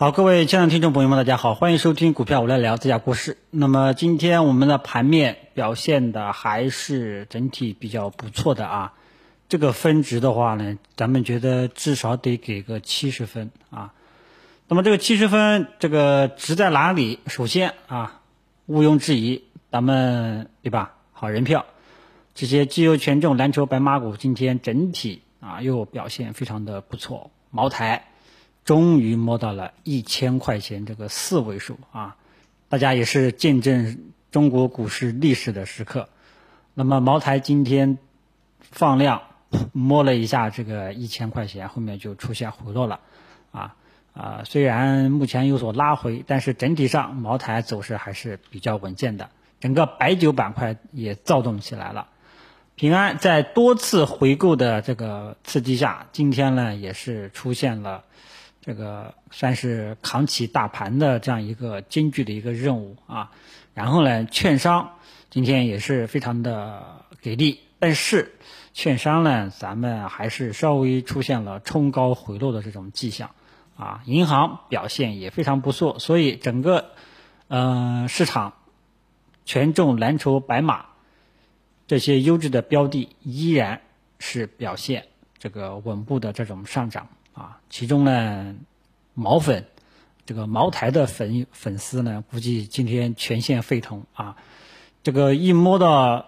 好，各位亲爱的听众朋友们，大家好，欢迎收听股票我来聊这家故事。那么今天我们的盘面表现的还是整体比较不错的啊。这个分值的话呢，咱们觉得至少得给个七十分啊。那么这个七十分，这个值在哪里？首先啊，毋庸置疑，咱们对吧？好人票，这些绩优权重蓝筹白马股今天整体啊又表现非常的不错，茅台。终于摸到了一千块钱这个四位数啊！大家也是见证中国股市历史的时刻。那么茅台今天放量摸了一下这个一千块钱，后面就出现回落了啊啊！虽然目前有所拉回，但是整体上茅台走势还是比较稳健的。整个白酒板块也躁动起来了。平安在多次回购的这个刺激下，今天呢也是出现了。这个算是扛起大盘的这样一个艰巨的一个任务啊，然后呢，券商今天也是非常的给力，但是券商呢，咱们还是稍微出现了冲高回落的这种迹象啊，银行表现也非常不错，所以整个嗯市场权重蓝筹白马这些优质的标的依然是表现这个稳步的这种上涨。啊，其中呢，毛粉，这个茅台的粉粉丝呢，估计今天全线沸腾啊！这个一摸到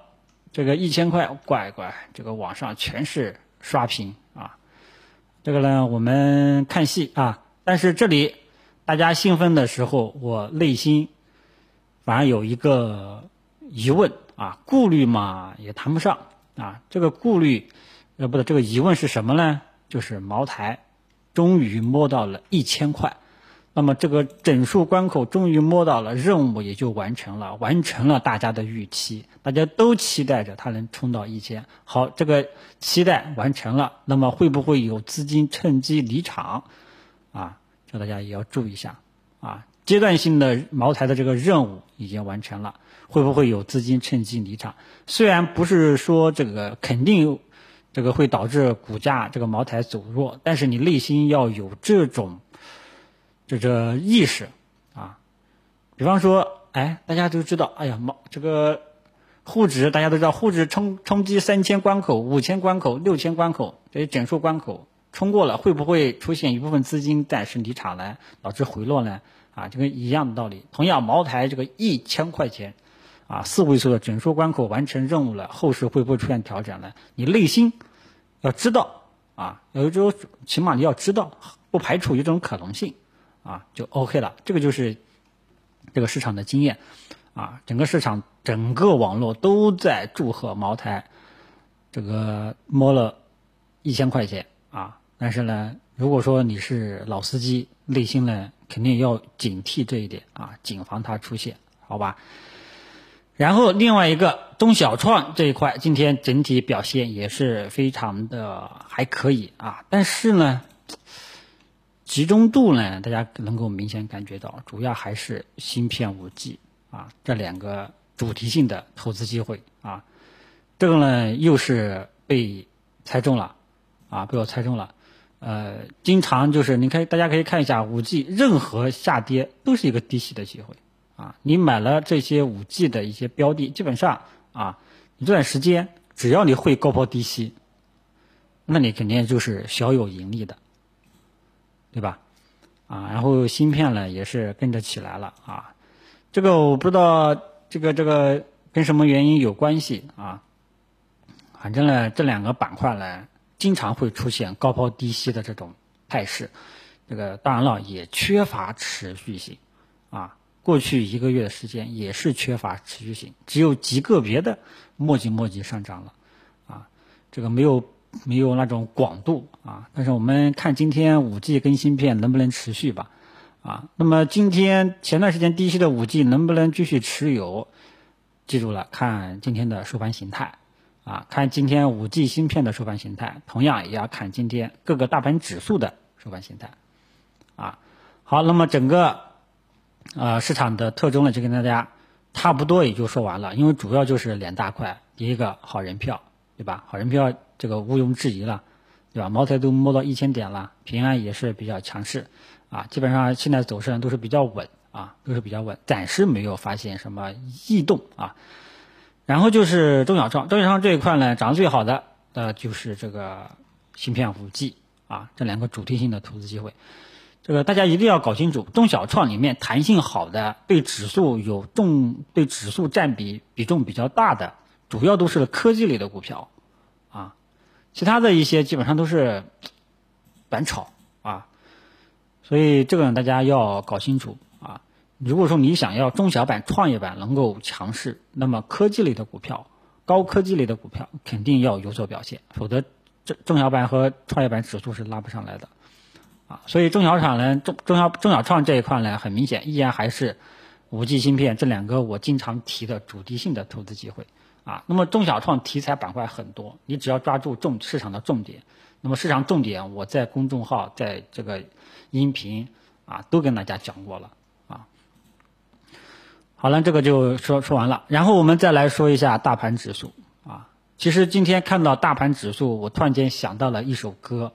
这个一千块，乖乖，这个网上全是刷屏啊！这个呢，我们看戏啊，但是这里大家兴奋的时候，我内心反而有一个疑问啊，顾虑嘛也谈不上啊，这个顾虑呃不对，这个疑问是什么呢？就是茅台。终于摸到了一千块，那么这个整数关口终于摸到了，任务也就完成了，完成了大家的预期，大家都期待着它能冲到一千。好，这个期待完成了，那么会不会有资金趁机离场？啊，这大家也要注意一下。啊，阶段性的茅台的这个任务已经完成了，会不会有资金趁机离场？虽然不是说这个肯定。这个会导致股价这个茅台走弱，但是你内心要有这种这这意识啊。比方说，哎，大家都知道，哎呀，茅这个沪指大家都知道，沪指冲冲击三千关口、五千关口、六千关口这些整数关口冲过了，会不会出现一部分资金暂时离场呢？导致回落呢？啊，这个一样的道理。同样，茅台这个一千块钱。啊，四位数的整数关口完成任务了，后市会不会出现调整呢？你内心要知道啊，有一种起码你要知道，不排除有这种可能性啊，就 OK 了。这个就是这个市场的经验啊，整个市场整个网络都在祝贺茅台这个摸了一千块钱啊。但是呢，如果说你是老司机，内心呢肯定要警惕这一点啊，谨防它出现，好吧？然后另外一个中小创这一块，今天整体表现也是非常的还可以啊，但是呢，集中度呢，大家能够明显感觉到，主要还是芯片五 G 啊这两个主题性的投资机会啊，这个呢又是被猜中了啊，被我猜中了，呃，经常就是你看，大家可以看一下五 G 任何下跌都是一个低吸的机会。啊，你买了这些五 G 的一些标的，基本上啊，一段时间只要你会高抛低吸，那你肯定就是小有盈利的，对吧？啊，然后芯片呢也是跟着起来了啊，这个我不知道这个这个跟什么原因有关系啊，反正呢这两个板块呢经常会出现高抛低吸的这种态势，这个当然了也缺乏持续性。过去一个月的时间也是缺乏持续性，只有极个别的墨迹墨迹上涨了，啊，这个没有没有那种广度啊。但是我们看今天五 G 更芯片能不能持续吧，啊，那么今天前段时间低吸的五 G 能不能继续持有？记住了，看今天的收盘形态，啊，看今天五 G 芯片的收盘形态，同样也要看今天各个大盘指数的收盘形态，啊，好，那么整个。呃，市场的特征呢，就跟大家差不多，也就说完了。因为主要就是两大块，第一个好人票，对吧？好人票这个毋庸置疑了，对吧？茅台都摸到一千点了，平安也是比较强势，啊，基本上现在走势呢都是比较稳啊，都是比较稳，暂时没有发现什么异动啊。然后就是中小创，中小创这一块呢涨得最好的呃就是这个芯片五 G 啊，这两个主题性的投资机会。这个大家一定要搞清楚，中小创里面弹性好的，对指数有重，对指数占比比重比较大的，主要都是科技类的股票，啊，其他的一些基本上都是短炒啊，所以这个大家要搞清楚啊。如果说你想要中小板、创业板能够强势，那么科技类的股票、高科技类的股票肯定要有所表现，否则这中小板和创业板指数是拉不上来的。啊，所以中小厂呢，中中小中小创这一块呢，很明显依然还是五 G 芯片这两个我经常提的主题性的投资机会啊。那么中小创题材板块很多，你只要抓住重市场的重点，那么市场重点我在公众号在这个音频啊都跟大家讲过了啊。好了，这个就说说完了，然后我们再来说一下大盘指数啊。其实今天看到大盘指数，我突然间想到了一首歌。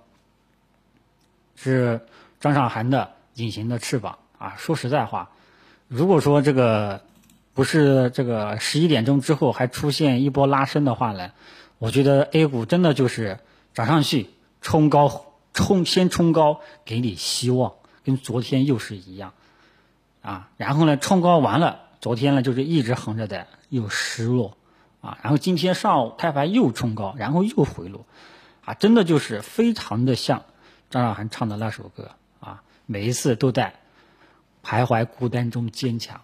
是张韶涵的《隐形的翅膀》啊！说实在话，如果说这个不是这个十一点钟之后还出现一波拉升的话呢，我觉得 A 股真的就是涨上去冲高，冲先冲高给你希望，跟昨天又是一样啊！然后呢，冲高完了，昨天呢就是一直横着的，又失落啊！然后今天上午开盘又冲高，然后又回落啊！真的就是非常的像。张韶涵唱的那首歌啊，每一次都在徘徊孤单中坚强，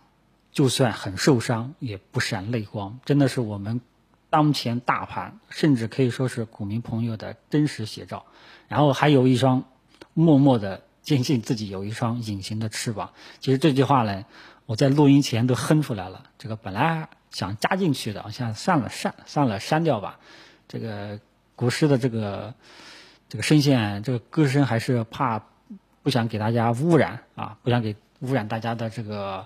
就算很受伤也不闪泪光，真的是我们当前大盘，甚至可以说是股民朋友的真实写照。然后还有一双默默的坚信自己有一双隐形的翅膀。其实这句话呢，我在录音前都哼出来了。这个本来想加进去的，现在算了删算了删掉吧。这个古诗的这个。这个声线，这个歌声还是怕不想给大家污染啊，不想给污染大家的这个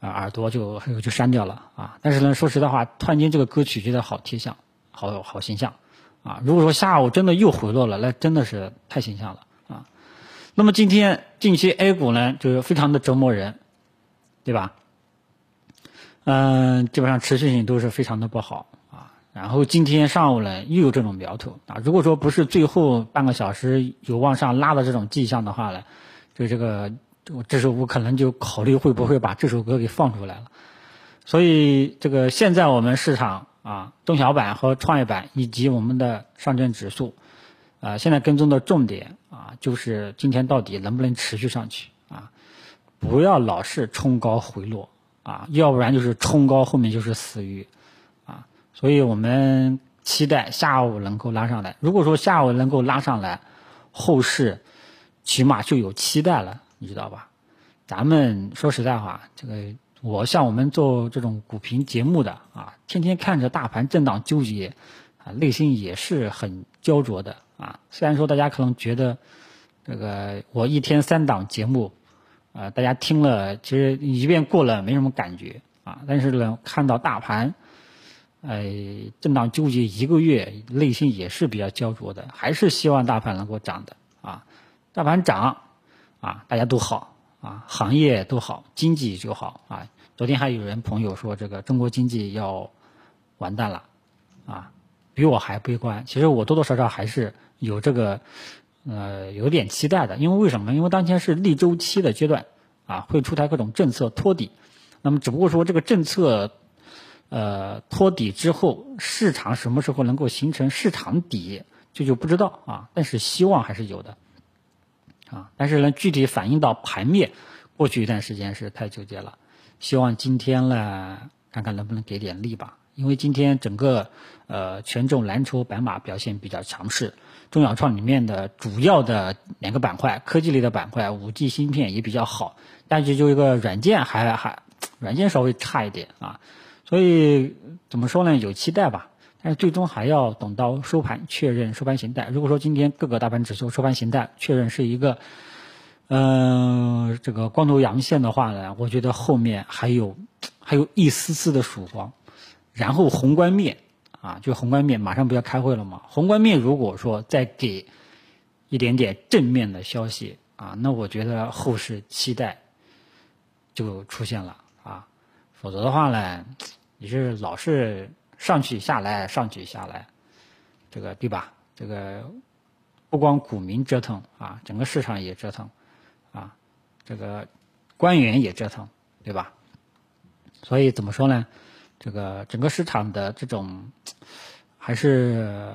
呃耳朵，就就删掉了啊。但是呢，说实在话，突然间这个歌曲觉得好贴象，好好形象啊。如果说下午真的又回落了，那真的是太形象了啊。那么今天近期 A 股呢，就是非常的折磨人，对吧？嗯，基本上持续性都是非常的不好。然后今天上午呢，又有这种苗头啊！如果说不是最后半个小时有往上拉的这种迹象的话呢，就这个这首我可能就考虑会不会把这首歌给放出来了。所以这个现在我们市场啊，中小板和创业板以及我们的上证指数，啊，现在跟踪的重点啊，就是今天到底能不能持续上去啊？不要老是冲高回落啊，要不然就是冲高后面就是死鱼。所以我们期待下午能够拉上来。如果说下午能够拉上来，后市起码就有期待了，你知道吧？咱们说实在话，这个我像我们做这种股评节目的啊，天天看着大盘震荡纠结，啊，内心也是很焦灼的啊。虽然说大家可能觉得这个我一天三档节目，啊，大家听了其实一遍过了没什么感觉啊，但是呢，看到大盘。呃，震荡纠结一个月，内心也是比较焦灼的，还是希望大盘能够涨的啊。大盘涨啊，大家都好啊，行业都好，经济就好啊。昨天还有人朋友说这个中国经济要完蛋了啊，比我还悲观。其实我多多少少还是有这个呃有点期待的，因为为什么？因为当前是逆周期的阶段啊，会出台各种政策托底。那么只不过说这个政策。呃，托底之后，市场什么时候能够形成市场底，这就不知道啊。但是希望还是有的，啊。但是呢，具体反映到盘面，过去一段时间是太纠结了。希望今天呢，看看能不能给点力吧。因为今天整个呃权重蓝筹白马表现比较强势，中小创里面的主要的两个板块，科技类的板块，五 G 芯片也比较好，但是就一个软件还还软件稍微差一点啊。所以怎么说呢？有期待吧，但是最终还要等到收盘确认收盘形态。如果说今天各个大盘指数收盘形态确认是一个，嗯，这个光头阳线的话呢，我觉得后面还有还有一丝丝的曙光。然后宏观面啊，就宏观面马上不要开会了嘛。宏观面如果说再给一点点正面的消息啊。那我觉得后市期待就出现了，否则的话呢，你是老是上去下来上去下来，这个对吧？这个不光股民折腾啊，整个市场也折腾啊，这个官员也折腾，对吧？所以怎么说呢？这个整个市场的这种还是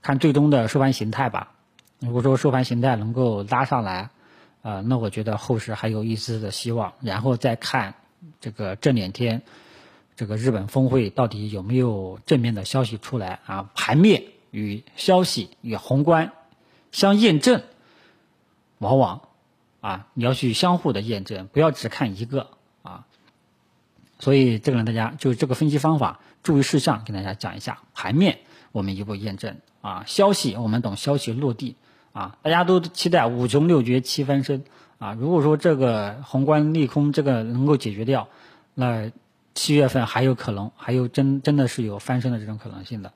看最终的收盘形态吧。如果说收盘形态能够拉上来，呃，那我觉得后市还有一丝的希望。然后再看这个这两天这个日本峰会到底有没有正面的消息出来啊？盘面与消息与宏观相验证，往往啊你要去相互的验证，不要只看一个啊。所以这个呢，大家就这个分析方法注意事项跟大家讲一下。盘面我们一步验证啊，消息我们等消息落地啊，大家都期待五穷六绝七翻身啊。如果说这个宏观利空这个能够解决掉，那七月份还有可能，还有真真的是有翻身的这种可能性的，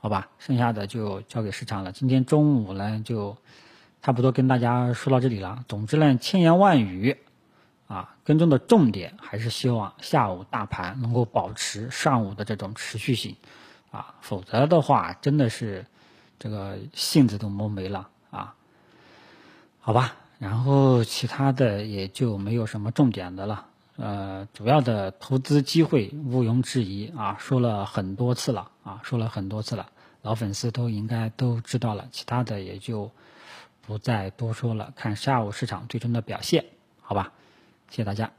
好吧？剩下的就交给市场了。今天中午呢，就差不多跟大家说到这里了。总之呢，千言万语。啊，跟踪的重点还是希望下午大盘能够保持上午的这种持续性，啊，否则的话真的是这个性子都磨没了啊。好吧，然后其他的也就没有什么重点的了。呃，主要的投资机会毋庸置疑啊，说了很多次了啊，说了很多次了，老粉丝都应该都知道了。其他的也就不再多说了，看下午市场最终的表现，好吧。谢谢大家。